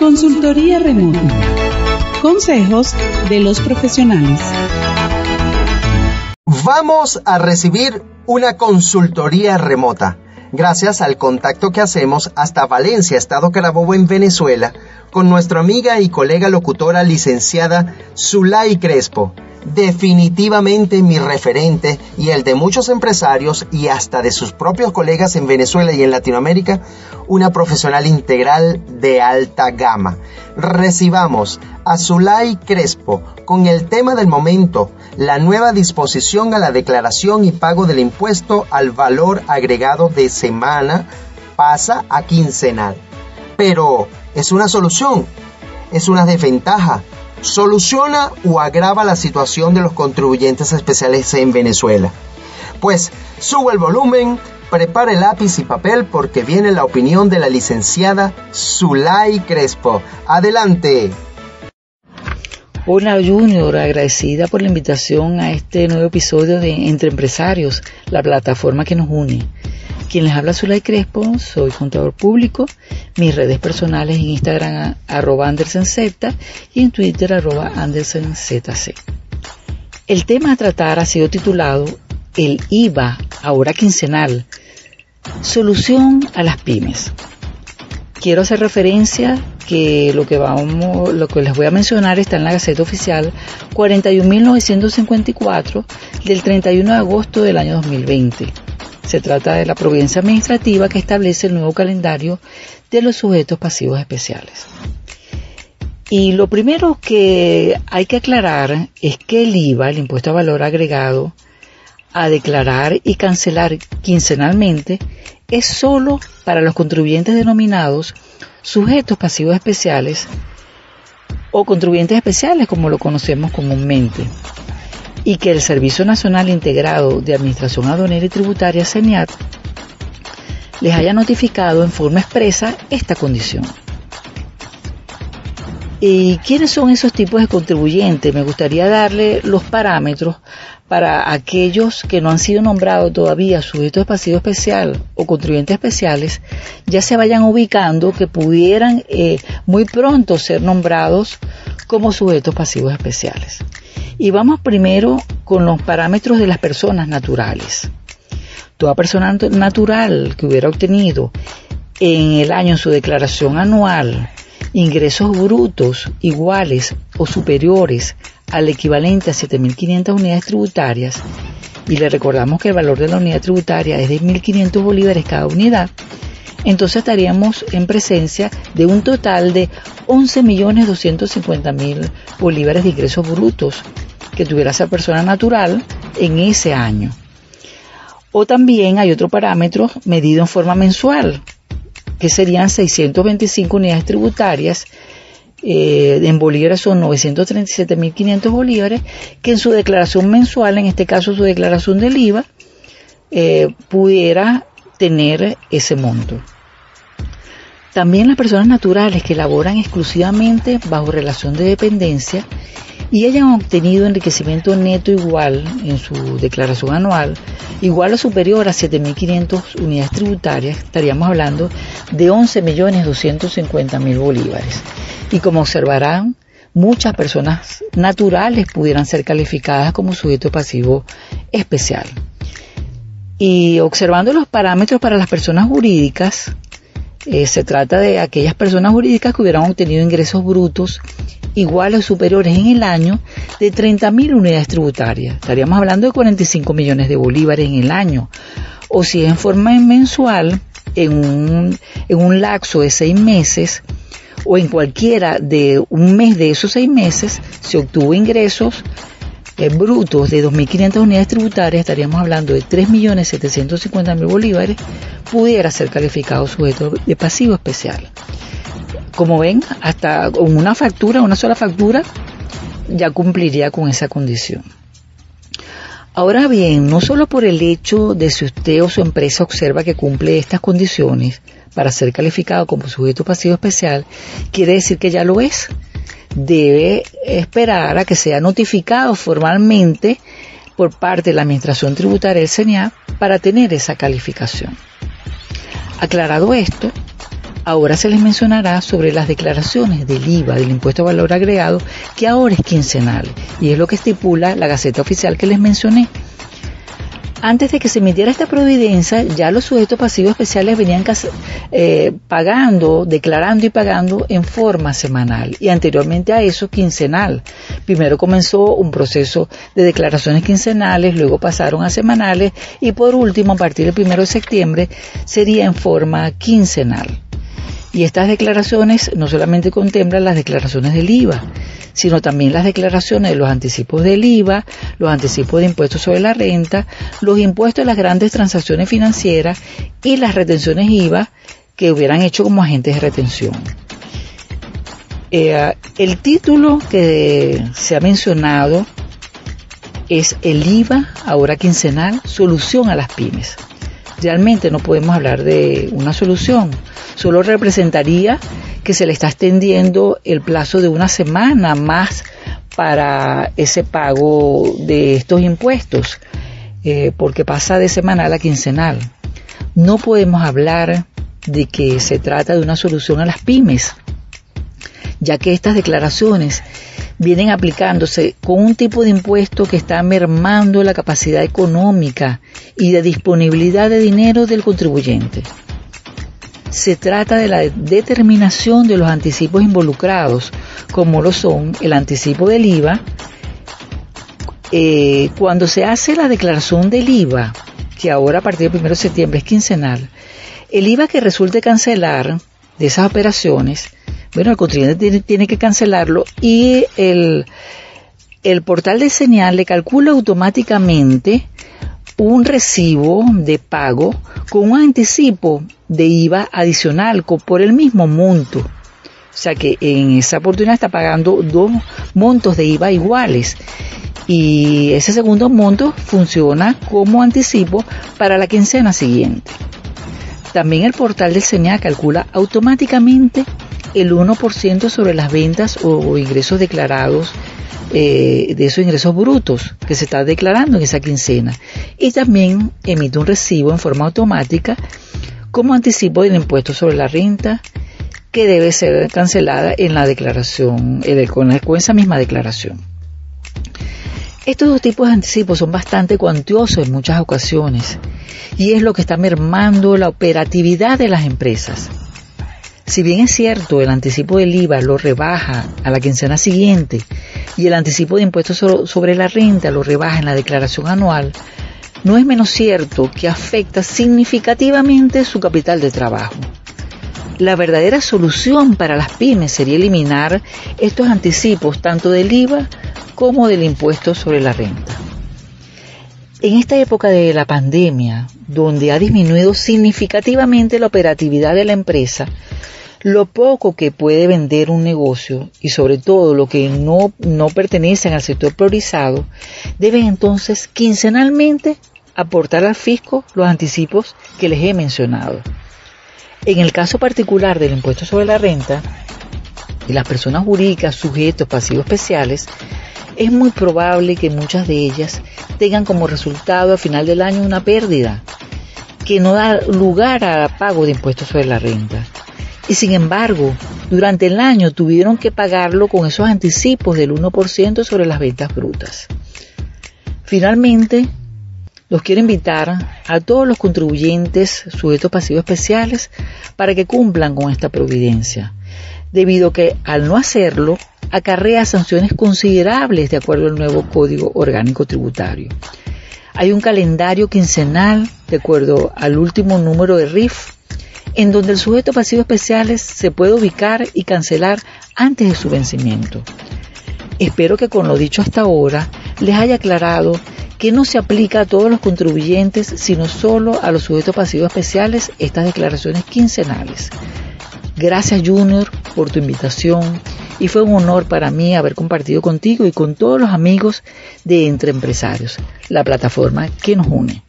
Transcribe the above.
Consultoría remota. Consejos de los profesionales. Vamos a recibir una consultoría remota. Gracias al contacto que hacemos hasta Valencia, Estado Carabobo en Venezuela, con nuestra amiga y colega locutora licenciada Zulay Crespo definitivamente mi referente y el de muchos empresarios y hasta de sus propios colegas en Venezuela y en Latinoamérica, una profesional integral de alta gama. Recibamos a Zulay Crespo con el tema del momento, la nueva disposición a la declaración y pago del impuesto al valor agregado de semana pasa a quincenal. Pero, ¿es una solución? ¿Es una desventaja? Soluciona o agrava la situación de los contribuyentes especiales en Venezuela. Pues sube el volumen, prepare lápiz y papel porque viene la opinión de la licenciada Zulay Crespo. Adelante. Hola Junior, agradecida por la invitación a este nuevo episodio de Entre Empresarios, la plataforma que nos une. Quien les habla Zulay Crespo, soy contador público, mis redes personales en Instagram arroba AndersenZ y en Twitter arroba AndersenZC. El tema a tratar ha sido titulado El IVA, ahora quincenal, solución a las pymes. Quiero hacer referencia que lo que vamos, lo que les voy a mencionar está en la Gaceta Oficial 41.954 del 31 de agosto del año 2020 se trata de la providencia administrativa que establece el nuevo calendario de los sujetos pasivos especiales. Y lo primero que hay que aclarar es que el IVA, el impuesto a valor agregado, a declarar y cancelar quincenalmente es solo para los contribuyentes denominados sujetos pasivos especiales o contribuyentes especiales como lo conocemos comúnmente y que el Servicio Nacional Integrado de Administración Aduanera y Tributaria, CENIAT, les haya notificado en forma expresa esta condición. ¿Y quiénes son esos tipos de contribuyentes? Me gustaría darle los parámetros para aquellos que no han sido nombrados todavía sujetos de pasivo especial o contribuyentes especiales, ya se vayan ubicando que pudieran eh, muy pronto ser nombrados como sujetos pasivos especiales. Y vamos primero con los parámetros de las personas naturales. Toda persona natural que hubiera obtenido en el año en su declaración anual ingresos brutos iguales o superiores al equivalente a 7.500 unidades tributarias, y le recordamos que el valor de la unidad tributaria es de 1.500 bolívares cada unidad, entonces estaríamos en presencia de un total de 11.250.000 bolívares de ingresos brutos que tuviera esa persona natural en ese año. O también hay otro parámetro medido en forma mensual, que serían 625 unidades tributarias, eh, en bolívares son 937.500 bolívares, que en su declaración mensual, en este caso su declaración del IVA, eh, pudiera tener ese monto. También las personas naturales que laboran exclusivamente bajo relación de dependencia y hayan obtenido enriquecimiento neto igual en su declaración anual, igual o superior a 7.500 unidades tributarias, estaríamos hablando de 11.250.000 bolívares. Y como observarán, muchas personas naturales pudieran ser calificadas como sujeto pasivo especial. Y observando los parámetros para las personas jurídicas, eh, se trata de aquellas personas jurídicas que hubieran obtenido ingresos brutos iguales o superiores en el año de 30.000 unidades tributarias. Estaríamos hablando de 45 millones de bolívares en el año. O si es en forma mensual, en un, en un lapso de seis meses, o en cualquiera de un mes de esos seis meses, se obtuvo ingresos eh, brutos de 2.500 unidades tributarias, estaríamos hablando de 3.750.000 bolívares, pudiera ser calificado sujeto de pasivo especial. Como ven, hasta con una factura, una sola factura, ya cumpliría con esa condición. Ahora bien, no solo por el hecho de si usted o su empresa observa que cumple estas condiciones para ser calificado como sujeto pasivo especial, quiere decir que ya lo es. Debe esperar a que sea notificado formalmente por parte de la Administración Tributaria del CENIA para tener esa calificación. Aclarado esto, Ahora se les mencionará sobre las declaraciones del IVA, del impuesto a valor agregado, que ahora es quincenal, y es lo que estipula la Gaceta Oficial que les mencioné. Antes de que se emitiera esta providencia, ya los sujetos pasivos especiales venían eh, pagando, declarando y pagando en forma semanal y anteriormente a eso quincenal. Primero comenzó un proceso de declaraciones quincenales, luego pasaron a semanales y por último, a partir del 1 de septiembre, sería en forma quincenal. Y estas declaraciones no solamente contemplan las declaraciones del IVA, sino también las declaraciones de los anticipos del IVA, los anticipos de impuestos sobre la renta, los impuestos de las grandes transacciones financieras y las retenciones IVA que hubieran hecho como agentes de retención. Eh, el título que se ha mencionado es el IVA, ahora quincenal, solución a las pymes. Realmente no podemos hablar de una solución, solo representaría que se le está extendiendo el plazo de una semana más para ese pago de estos impuestos, eh, porque pasa de semanal a quincenal. No podemos hablar de que se trata de una solución a las pymes, ya que estas declaraciones vienen aplicándose con un tipo de impuesto que está mermando la capacidad económica y de disponibilidad de dinero del contribuyente. Se trata de la determinación de los anticipos involucrados, como lo son el anticipo del IVA. Eh, cuando se hace la declaración del IVA, que ahora a partir del 1 de septiembre es quincenal, el IVA que resulte cancelar de esas operaciones bueno, el contribuyente tiene, que cancelarlo y el, el portal de señal le calcula automáticamente un recibo de pago con un anticipo de IVA adicional por el mismo monto. O sea que en esa oportunidad está pagando dos montos de IVA iguales. Y ese segundo monto funciona como anticipo para la quincena siguiente. También el portal de señal calcula automáticamente el 1% sobre las ventas o, ingresos declarados eh, de esos ingresos brutos que se está declarando en esa quincena. Y también emite un recibo en forma automática como anticipo del impuesto sobre la renta que debe ser cancelada en la declaración, con, con esa misma declaración. Estos dos tipos de anticipos son bastante cuantiosos en muchas ocasiones y es lo que está mermando la operatividad de las empresas. Si bien es cierto, el anticipo del IVA lo rebaja a la quincena siguiente y el anticipo de impuestos sobre la renta lo rebaja en la declaración anual, no es menos cierto que afecta significativamente su capital de trabajo. La verdadera solución para las pymes sería eliminar estos anticipos tanto del IVA como del impuesto sobre la renta. En esta época de la pandemia, donde ha disminuido significativamente la operatividad de la empresa, lo poco que puede vender un negocio y sobre todo lo que no, no pertenecen al sector priorizado, deben entonces quincenalmente aportar al fisco los anticipos que les he mencionado. En el caso particular del impuesto sobre la renta y las personas jurídicas sujetos pasivos especiales, es muy probable que muchas de ellas tengan como resultado al final del año una pérdida que no da lugar a pago de impuestos sobre la renta y sin embargo, durante el año tuvieron que pagarlo con esos anticipos del 1% sobre las ventas brutas. Finalmente, los quiero invitar a todos los contribuyentes sujetos pasivos especiales para que cumplan con esta providencia, debido que al no hacerlo acarrea sanciones considerables de acuerdo al nuevo Código Orgánico Tributario. Hay un calendario quincenal de acuerdo al último número de RIF en donde el sujeto pasivo especiales se puede ubicar y cancelar antes de su vencimiento. Espero que con lo dicho hasta ahora les haya aclarado que no se aplica a todos los contribuyentes, sino solo a los sujetos pasivos especiales estas declaraciones quincenales. Gracias Junior por tu invitación y fue un honor para mí haber compartido contigo y con todos los amigos de Entre Empresarios, la plataforma que nos une.